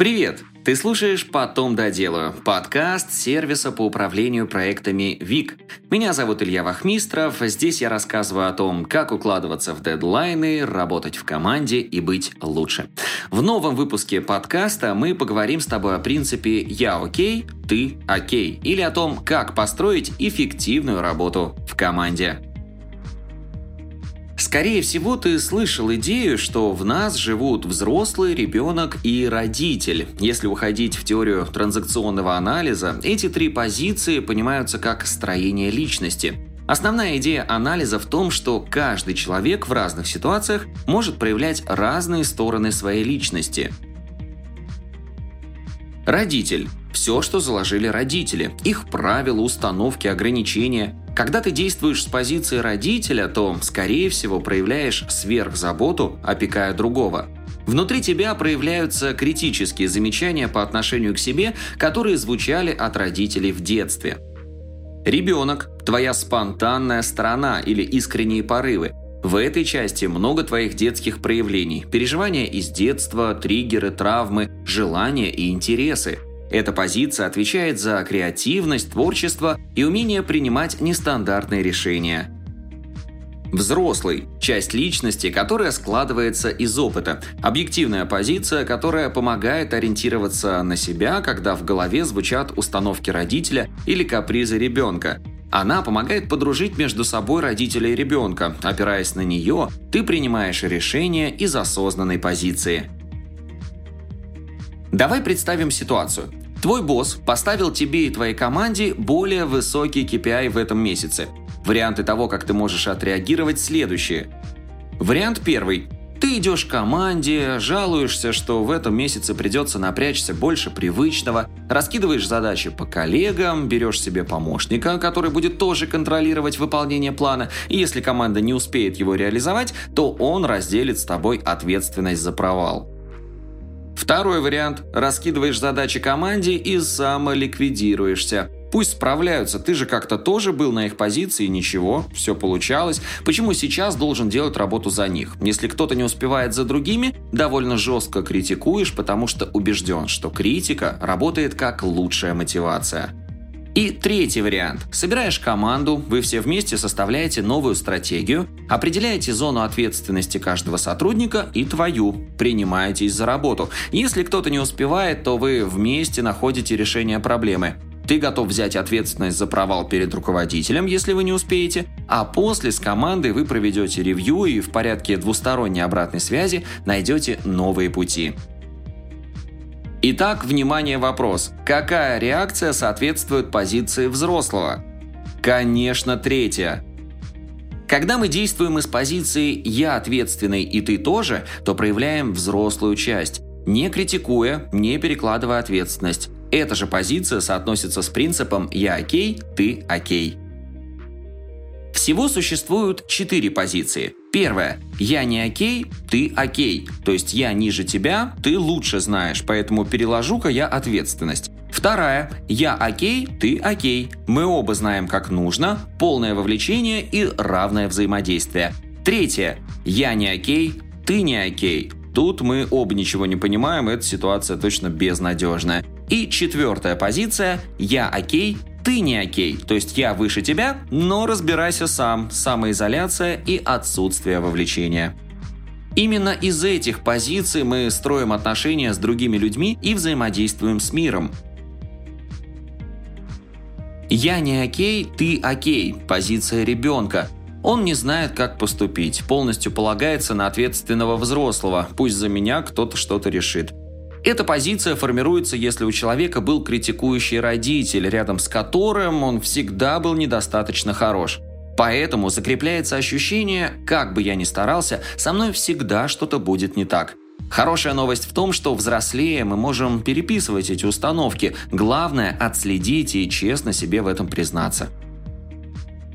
Привет! Ты слушаешь «Потом доделаю» – подкаст сервиса по управлению проектами ВИК. Меня зовут Илья Вахмистров. Здесь я рассказываю о том, как укладываться в дедлайны, работать в команде и быть лучше. В новом выпуске подкаста мы поговорим с тобой о принципе «Я окей, ты окей» или о том, как построить эффективную работу в команде. Скорее всего, ты слышал идею, что в нас живут взрослый, ребенок и родитель. Если уходить в теорию транзакционного анализа, эти три позиции понимаются как строение личности. Основная идея анализа в том, что каждый человек в разных ситуациях может проявлять разные стороны своей личности. Родитель все, что заложили родители, их правила, установки, ограничения. Когда ты действуешь с позиции родителя, то, скорее всего, проявляешь сверхзаботу, опекая другого. Внутри тебя проявляются критические замечания по отношению к себе, которые звучали от родителей в детстве. Ребенок – твоя спонтанная сторона или искренние порывы. В этой части много твоих детских проявлений, переживания из детства, триггеры, травмы, желания и интересы – эта позиция отвечает за креативность, творчество и умение принимать нестандартные решения. Взрослый – часть личности, которая складывается из опыта. Объективная позиция, которая помогает ориентироваться на себя, когда в голове звучат установки родителя или капризы ребенка. Она помогает подружить между собой родителя и ребенка. Опираясь на нее, ты принимаешь решения из осознанной позиции. Давай представим ситуацию. Твой босс поставил тебе и твоей команде более высокий KPI в этом месяце. Варианты того, как ты можешь отреагировать, следующие. Вариант первый. Ты идешь к команде, жалуешься, что в этом месяце придется напрячься больше привычного, раскидываешь задачи по коллегам, берешь себе помощника, который будет тоже контролировать выполнение плана, и если команда не успеет его реализовать, то он разделит с тобой ответственность за провал. Второй вариант – раскидываешь задачи команде и самоликвидируешься. Пусть справляются, ты же как-то тоже был на их позиции, ничего, все получалось. Почему сейчас должен делать работу за них? Если кто-то не успевает за другими, довольно жестко критикуешь, потому что убежден, что критика работает как лучшая мотивация. И третий вариант. Собираешь команду, вы все вместе составляете новую стратегию, определяете зону ответственности каждого сотрудника и твою, принимаетесь за работу. Если кто-то не успевает, то вы вместе находите решение проблемы. Ты готов взять ответственность за провал перед руководителем, если вы не успеете, а после с командой вы проведете ревью и в порядке двусторонней обратной связи найдете новые пути. Итак, внимание, вопрос. Какая реакция соответствует позиции взрослого? Конечно, третья. Когда мы действуем из позиции «я ответственный и ты тоже», то проявляем взрослую часть, не критикуя, не перекладывая ответственность. Эта же позиция соотносится с принципом «я окей, ты окей». Всего существуют четыре позиции. Первое. Я не окей, ты окей. То есть я ниже тебя, ты лучше знаешь, поэтому переложу-ка я ответственность. Вторая. Я окей, ты окей. Мы оба знаем, как нужно, полное вовлечение и равное взаимодействие. Третье. Я не окей, ты не окей. Тут мы оба ничего не понимаем, эта ситуация точно безнадежная. И четвертая позиция «Я окей, ты не окей, то есть я выше тебя, но разбирайся сам, самоизоляция и отсутствие вовлечения. Именно из этих позиций мы строим отношения с другими людьми и взаимодействуем с миром. «Я не окей, ты окей» – позиция ребенка. Он не знает, как поступить, полностью полагается на ответственного взрослого, пусть за меня кто-то что-то решит. Эта позиция формируется, если у человека был критикующий родитель, рядом с которым он всегда был недостаточно хорош. Поэтому закрепляется ощущение, как бы я ни старался, со мной всегда что-то будет не так. Хорошая новость в том, что взрослее мы можем переписывать эти установки. Главное – отследить и честно себе в этом признаться.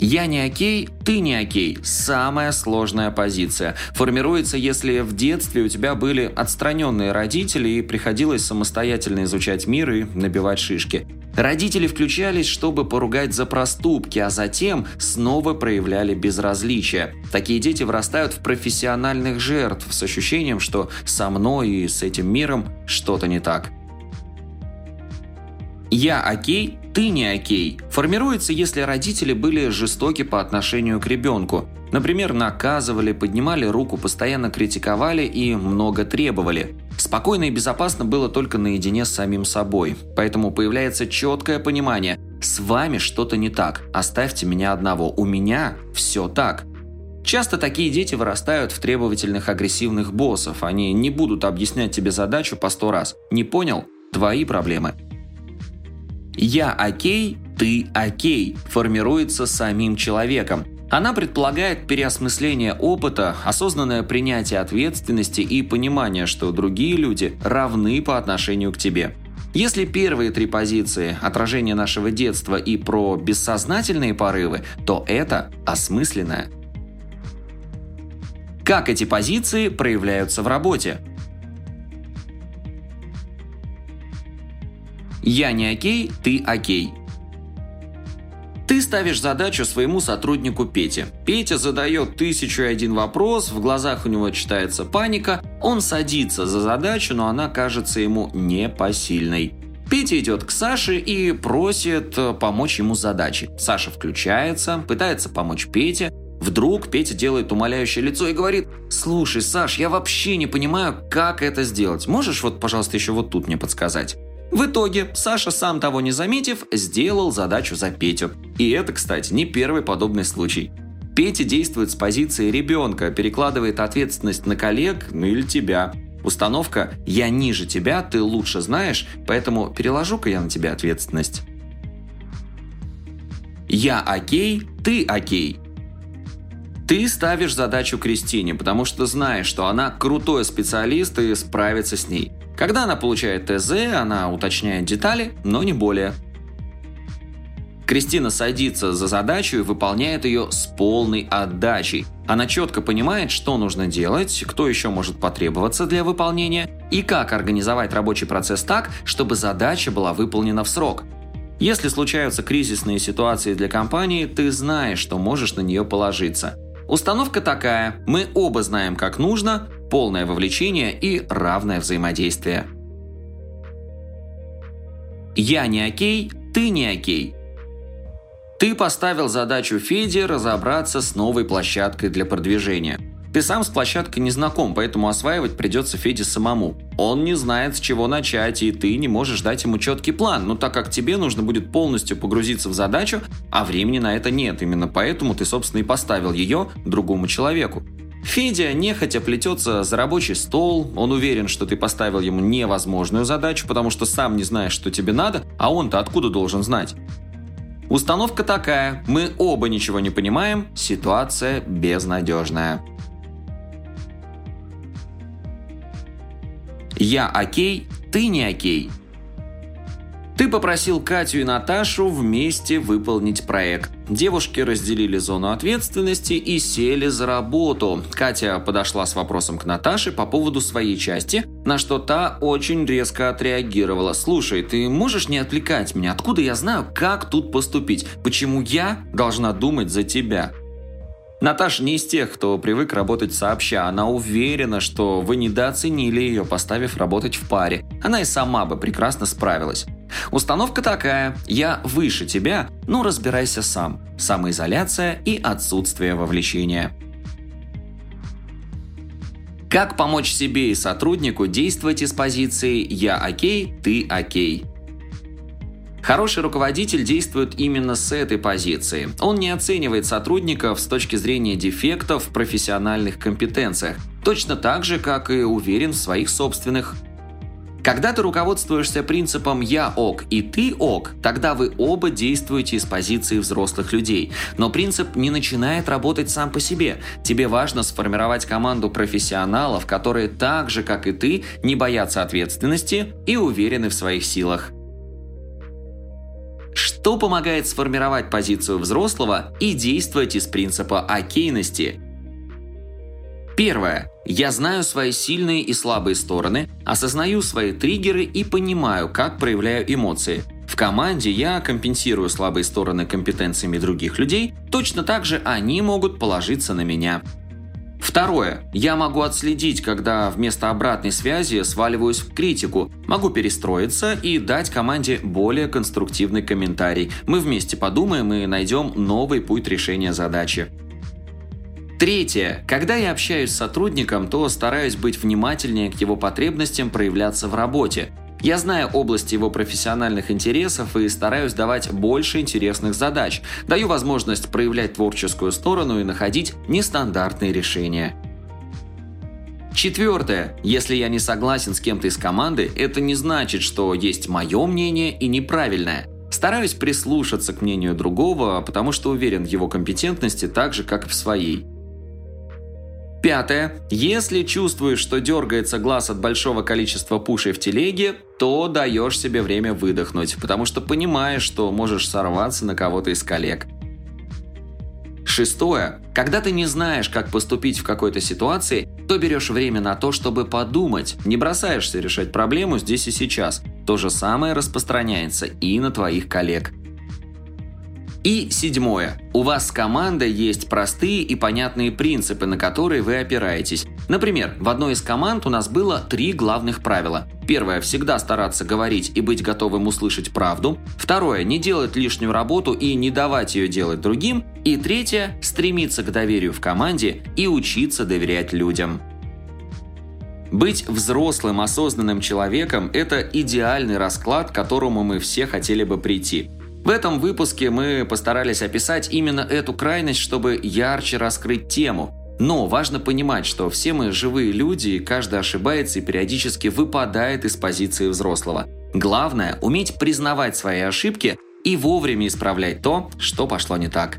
«Я не окей, ты не окей» – самая сложная позиция. Формируется, если в детстве у тебя были отстраненные родители и приходилось самостоятельно изучать мир и набивать шишки. Родители включались, чтобы поругать за проступки, а затем снова проявляли безразличие. Такие дети вырастают в профессиональных жертв с ощущением, что со мной и с этим миром что-то не так. «Я окей, ты не окей» формируется, если родители были жестоки по отношению к ребенку. Например, наказывали, поднимали руку, постоянно критиковали и много требовали. Спокойно и безопасно было только наедине с самим собой. Поэтому появляется четкое понимание – с вами что-то не так, оставьте меня одного, у меня все так. Часто такие дети вырастают в требовательных агрессивных боссов. Они не будут объяснять тебе задачу по сто раз. Не понял? Твои проблемы. «Я окей, ты окей» формируется самим человеком. Она предполагает переосмысление опыта, осознанное принятие ответственности и понимание, что другие люди равны по отношению к тебе. Если первые три позиции – отражение нашего детства и про бессознательные порывы, то это осмысленное. Как эти позиции проявляются в работе? Я не окей, ты окей. Ты ставишь задачу своему сотруднику Пете. Петя задает тысячу и один вопрос, в глазах у него читается паника, он садится за задачу, но она кажется ему непосильной. Петя идет к Саше и просит э, помочь ему с задачей. Саша включается, пытается помочь Пете. Вдруг Петя делает умоляющее лицо и говорит «Слушай, Саш, я вообще не понимаю, как это сделать. Можешь вот, пожалуйста, еще вот тут мне подсказать?» В итоге Саша, сам того не заметив, сделал задачу за Петю. И это, кстати, не первый подобный случай. Петя действует с позиции ребенка, перекладывает ответственность на коллег, ну или тебя. Установка «я ниже тебя, ты лучше знаешь, поэтому переложу-ка я на тебя ответственность». «Я окей, ты окей». Ты ставишь задачу Кристине, потому что знаешь, что она крутой специалист и справится с ней. Когда она получает ТЗ, она уточняет детали, но не более. Кристина садится за задачу и выполняет ее с полной отдачей. Она четко понимает, что нужно делать, кто еще может потребоваться для выполнения и как организовать рабочий процесс так, чтобы задача была выполнена в срок. Если случаются кризисные ситуации для компании, ты знаешь, что можешь на нее положиться. Установка такая – мы оба знаем, как нужно, полное вовлечение и равное взаимодействие. Я не окей, ты не окей. Ты поставил задачу Феде разобраться с новой площадкой для продвижения. Ты сам с площадкой не знаком, поэтому осваивать придется Феде самому. Он не знает, с чего начать, и ты не можешь дать ему четкий план, но так как тебе нужно будет полностью погрузиться в задачу, а времени на это нет, именно поэтому ты, собственно, и поставил ее другому человеку. Федя нехотя плетется за рабочий стол, он уверен, что ты поставил ему невозможную задачу, потому что сам не знаешь, что тебе надо, а он-то откуда должен знать? Установка такая, мы оба ничего не понимаем, ситуация безнадежная. Я окей, ты не окей. Ты попросил Катю и Наташу вместе выполнить проект. Девушки разделили зону ответственности и сели за работу. Катя подошла с вопросом к Наташе по поводу своей части, на что та очень резко отреагировала. «Слушай, ты можешь не отвлекать меня? Откуда я знаю, как тут поступить? Почему я должна думать за тебя?» Наташа не из тех, кто привык работать сообща. Она уверена, что вы недооценили ее, поставив работать в паре. Она и сама бы прекрасно справилась. Установка такая «я выше тебя, но разбирайся сам». Самоизоляция и отсутствие вовлечения. Как помочь себе и сотруднику действовать из позиции «я окей, ты окей». Хороший руководитель действует именно с этой позиции. Он не оценивает сотрудников с точки зрения дефектов в профессиональных компетенциях, точно так же, как и уверен в своих собственных. Когда ты руководствуешься принципом «я ок» и «ты ок», тогда вы оба действуете из позиции взрослых людей. Но принцип не начинает работать сам по себе. Тебе важно сформировать команду профессионалов, которые так же, как и ты, не боятся ответственности и уверены в своих силах. То помогает сформировать позицию взрослого и действовать из принципа окейности. Первое. Я знаю свои сильные и слабые стороны, осознаю свои триггеры и понимаю, как проявляю эмоции. В команде я компенсирую слабые стороны компетенциями других людей, точно так же они могут положиться на меня. Второе. Я могу отследить, когда вместо обратной связи сваливаюсь в критику, могу перестроиться и дать команде более конструктивный комментарий. Мы вместе подумаем и найдем новый путь решения задачи. Третье. Когда я общаюсь с сотрудником, то стараюсь быть внимательнее к его потребностям проявляться в работе. Я знаю область его профессиональных интересов и стараюсь давать больше интересных задач. Даю возможность проявлять творческую сторону и находить нестандартные решения. Четвертое. Если я не согласен с кем-то из команды, это не значит, что есть мое мнение и неправильное. Стараюсь прислушаться к мнению другого, потому что уверен в его компетентности так же, как и в своей. Пятое. Если чувствуешь, что дергается глаз от большого количества пушей в телеге, то даешь себе время выдохнуть, потому что понимаешь, что можешь сорваться на кого-то из коллег. Шестое. Когда ты не знаешь, как поступить в какой-то ситуации, то берешь время на то, чтобы подумать, не бросаешься решать проблему здесь и сейчас. То же самое распространяется и на твоих коллег. И седьмое. У вас с командой есть простые и понятные принципы, на которые вы опираетесь. Например, в одной из команд у нас было три главных правила. Первое – всегда стараться говорить и быть готовым услышать правду. Второе – не делать лишнюю работу и не давать ее делать другим. И третье – стремиться к доверию в команде и учиться доверять людям. Быть взрослым, осознанным человеком – это идеальный расклад, к которому мы все хотели бы прийти – в этом выпуске мы постарались описать именно эту крайность, чтобы ярче раскрыть тему. Но важно понимать, что все мы живые люди, и каждый ошибается и периодически выпадает из позиции взрослого. Главное – уметь признавать свои ошибки и вовремя исправлять то, что пошло не так.